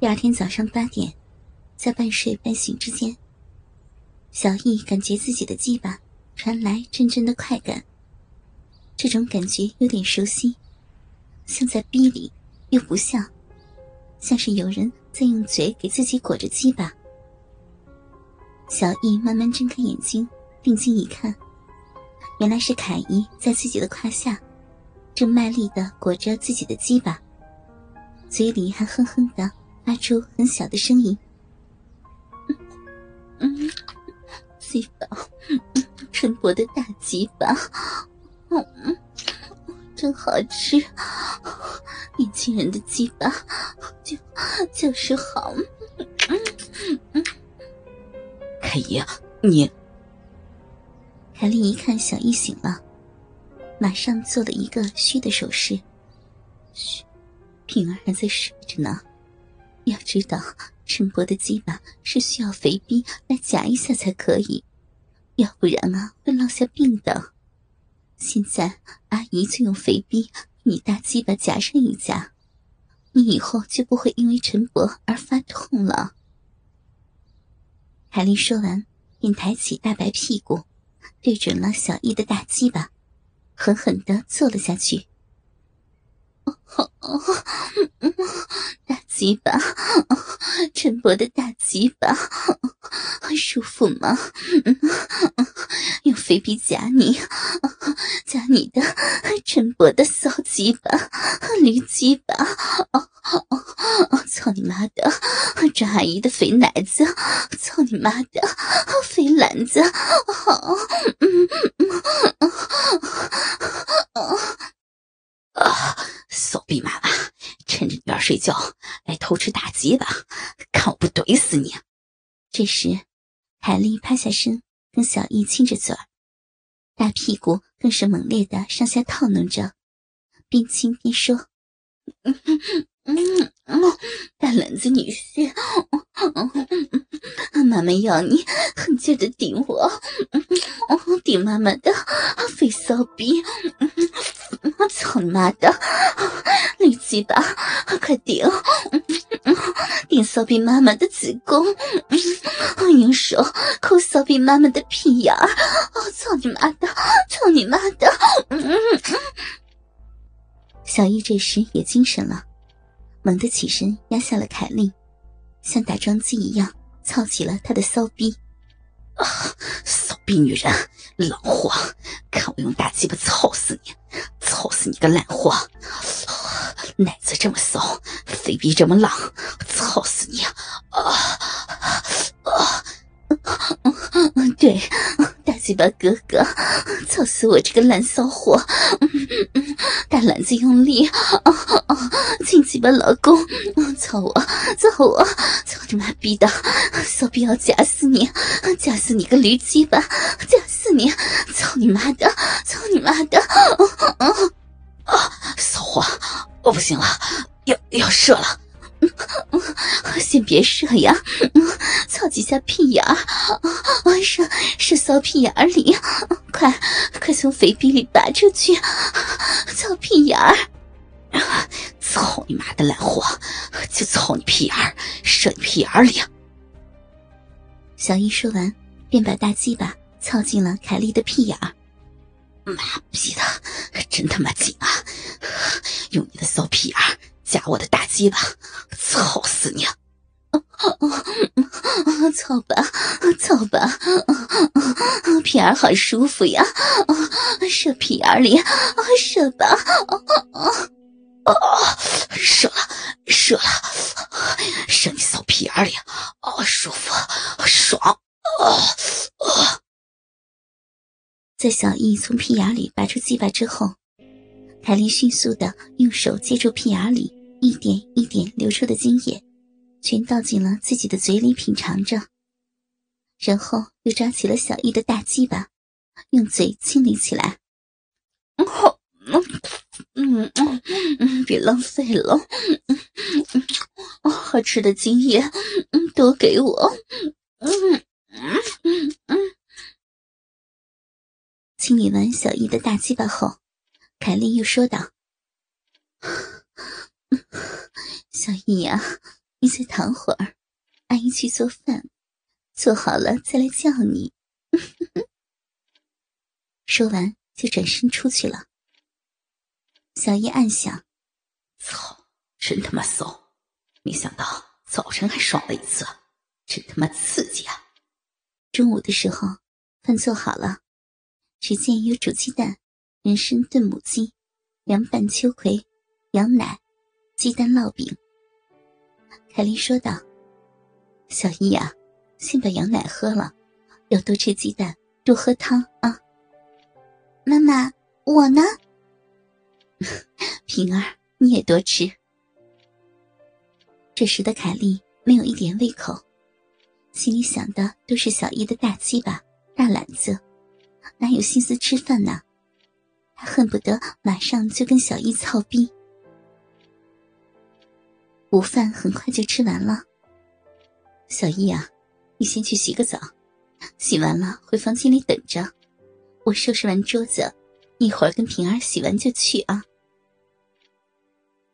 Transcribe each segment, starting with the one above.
第二天早上八点，在半睡半醒之间，小易感觉自己的鸡巴传来阵阵的快感。这种感觉有点熟悉，像在逼里，又不像，像是有人在用嘴给自己裹着鸡巴。小易慢慢睁开眼睛，定睛一看，原来是凯姨在自己的胯下，正卖力的裹着自己的鸡巴，嘴里还哼哼的。发出很小的声音，嗯，鸡巴，陈伯的大鸡巴，嗯，真好吃，年轻人的鸡巴就就是好。凯姨，你，凯丽一看小易醒了，马上做了一个嘘的手势，嘘，平儿还在睡着呢。要知道，陈伯的鸡巴是需要肥逼来夹一下才可以，要不然啊会落下病的。现在阿姨就用肥逼你大鸡巴夹上一夹，你以后就不会因为陈伯而发痛了。海丽说完，便抬起大白屁股，对准了小易的大鸡巴，狠狠的坐了下去。大鸡巴，陈伯的大鸡巴，舒服吗？用肥逼夹你，夹你的陈伯的骚鸡巴，驴鸡巴，操你妈的！张阿姨的肥奶子，操你妈的肥篮子！啊！骚逼妈妈，趁着女儿睡觉来偷吃大鸡吧，看我不怼死你！这时，海丽趴下身，跟小易亲着嘴儿，大屁股更是猛烈的上下套弄着，边亲边说：“嗯嗯嗯，大篮子女婿，妈妈要你狠劲的顶我，顶妈妈的肥骚逼。”我 操你妈的，绿鸡巴，快顶！顶骚逼妈妈的子宫，用手抠骚逼妈妈的屁眼儿！操你妈的，操你妈的！小易这时也精神了，猛地起身压下了凯丽，像打桩机一样操起了他的骚逼。啊，骚逼女人，狼货！看我用大鸡巴操死你！操死你个烂货！奶子这么骚，肥逼这么浪，操死你！啊！对，大鸡巴哥哥，操死我这个烂骚货！大篮子用力，啊亲鸡巴老公，操我，操我，操你妈逼的！骚逼要夹死你，夹死你个驴鸡巴，夹死你！操你妈的，操你妈的！啊，骚货，我不行了，要要射了。先别射呀，操几下屁眼儿，射射骚屁眼儿里，快快从肥逼里拔出去，操屁眼儿！操你妈的烂货，就操你屁眼儿，射你屁眼儿里！小易说完，便把大鸡巴操进了凯莉的屁眼儿。妈逼的，真他妈紧啊！用你的骚屁眼儿。夹我的大鸡巴，操死你！操吧，操吧，屁眼好舒服呀！射屁眼里，射吧！啊，射了，射了，射你骚屁眼里，啊，舒服，爽！啊啊！在小易从屁眼里拔出鸡巴之后，凯莉迅速的用手接住屁眼里。一点一点流出的精液，全倒进了自己的嘴里品尝着，然后又抓起了小易的大鸡巴，用嘴清理起来。好，嗯嗯嗯，别浪费了，嗯，好吃的精液，嗯，都给我，嗯嗯嗯嗯。清理完小易的大鸡巴后，凯莉又说道。小易呀，你再躺会儿，阿姨去做饭，做好了再来叫你。说完就转身出去了。小易暗想：操，真他妈骚！没想到早晨还爽了一次，真他妈刺激啊！中午的时候，饭做好了，只见有煮鸡蛋、人参炖母鸡、凉拌秋葵。羊奶、鸡蛋烙饼。凯莉说道：“小易呀，先把羊奶喝了，要多吃鸡蛋，多喝汤啊。”妈妈，我呢？平儿，你也多吃。这时的凯莉没有一点胃口，心里想的都是小易的大鸡巴、大懒子，哪有心思吃饭呢？她恨不得马上就跟小易操逼。午饭很快就吃完了。小易啊，你先去洗个澡，洗完了回房间里等着。我收拾完桌子，一会儿跟平儿洗完就去啊。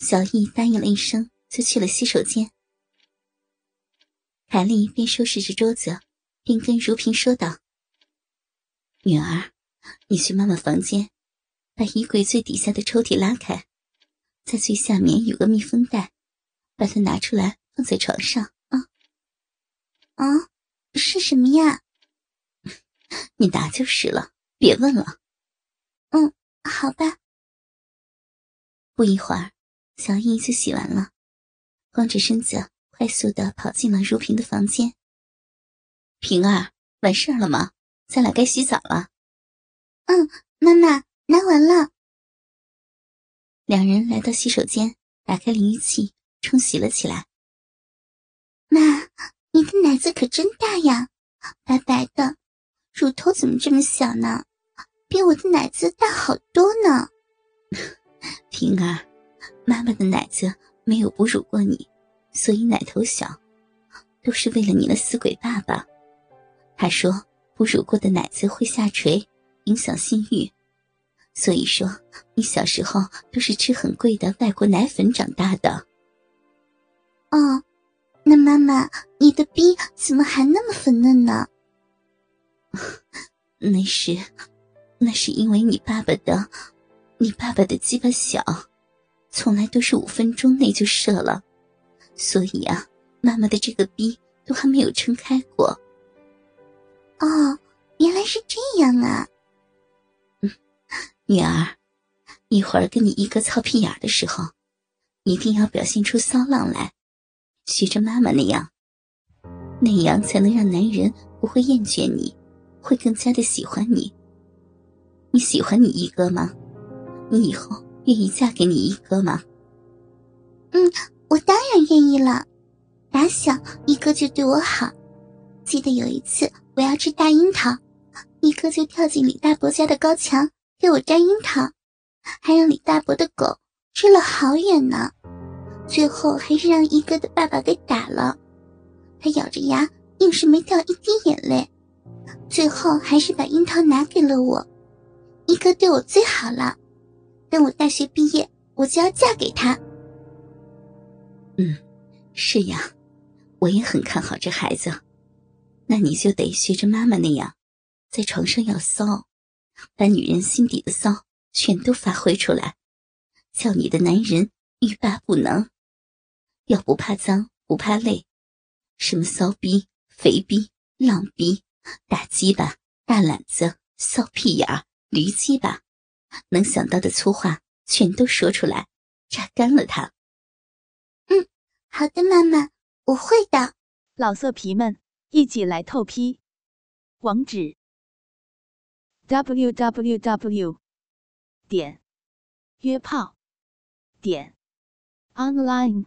小易答应了一声，就去了洗手间。凯丽边收拾着桌子，边跟如萍说道：“女儿，你去妈妈房间，把衣柜最底下的抽屉拉开，在最下面有个密封袋。”把它拿出来，放在床上啊！啊，是什么呀？你拿就是了，别问了。嗯，好吧。不一会儿，小易就洗完了，光着身子，快速的跑进了如萍的房间。萍儿，完事儿了吗？咱俩该洗澡了。嗯，妈妈，拿完了。两人来到洗手间，打开淋浴器。冲洗了起来。妈，你的奶子可真大呀，白白的，乳头怎么这么小呢？比我的奶子大好多呢。平儿，妈妈的奶子没有哺乳过你，所以奶头小，都是为了你的死鬼爸爸。他说哺乳过的奶子会下垂，影响性欲，所以说你小时候都是吃很贵的外国奶粉长大的。哦，那妈妈，你的逼怎么还那么粉嫩呢？那是，那是因为你爸爸的，你爸爸的鸡巴小，从来都是五分钟内就射了，所以啊，妈妈的这个逼都还没有撑开过。哦，原来是这样啊。嗯 女儿，一会儿跟你一哥操屁眼的时候，一定要表现出骚浪来。学着妈妈那样，那样才能让男人不会厌倦你，会更加的喜欢你。你喜欢你一哥吗？你以后愿意嫁给你一哥吗？嗯，我当然愿意了。打小一哥就对我好，记得有一次我要吃大樱桃，一哥就跳进李大伯家的高墙给我摘樱桃，还让李大伯的狗追了好远呢。最后还是让一哥的爸爸给打了，他咬着牙，硬是没掉一滴眼泪。最后还是把樱桃拿给了我。一哥对我最好了，等我大学毕业，我就要嫁给他。嗯，是呀，我也很看好这孩子。那你就得学着妈妈那样，在床上要骚，把女人心底的骚全都发挥出来，叫你的男人欲罢不能。要不怕脏，不怕累，什么骚逼、肥逼、浪逼、大鸡巴、大懒子、骚屁眼、驴鸡巴，能想到的粗话全都说出来，榨干了他。嗯，好的，妈妈，我会的。老色皮们，一起来透批，网址：w w w. 点约炮点。online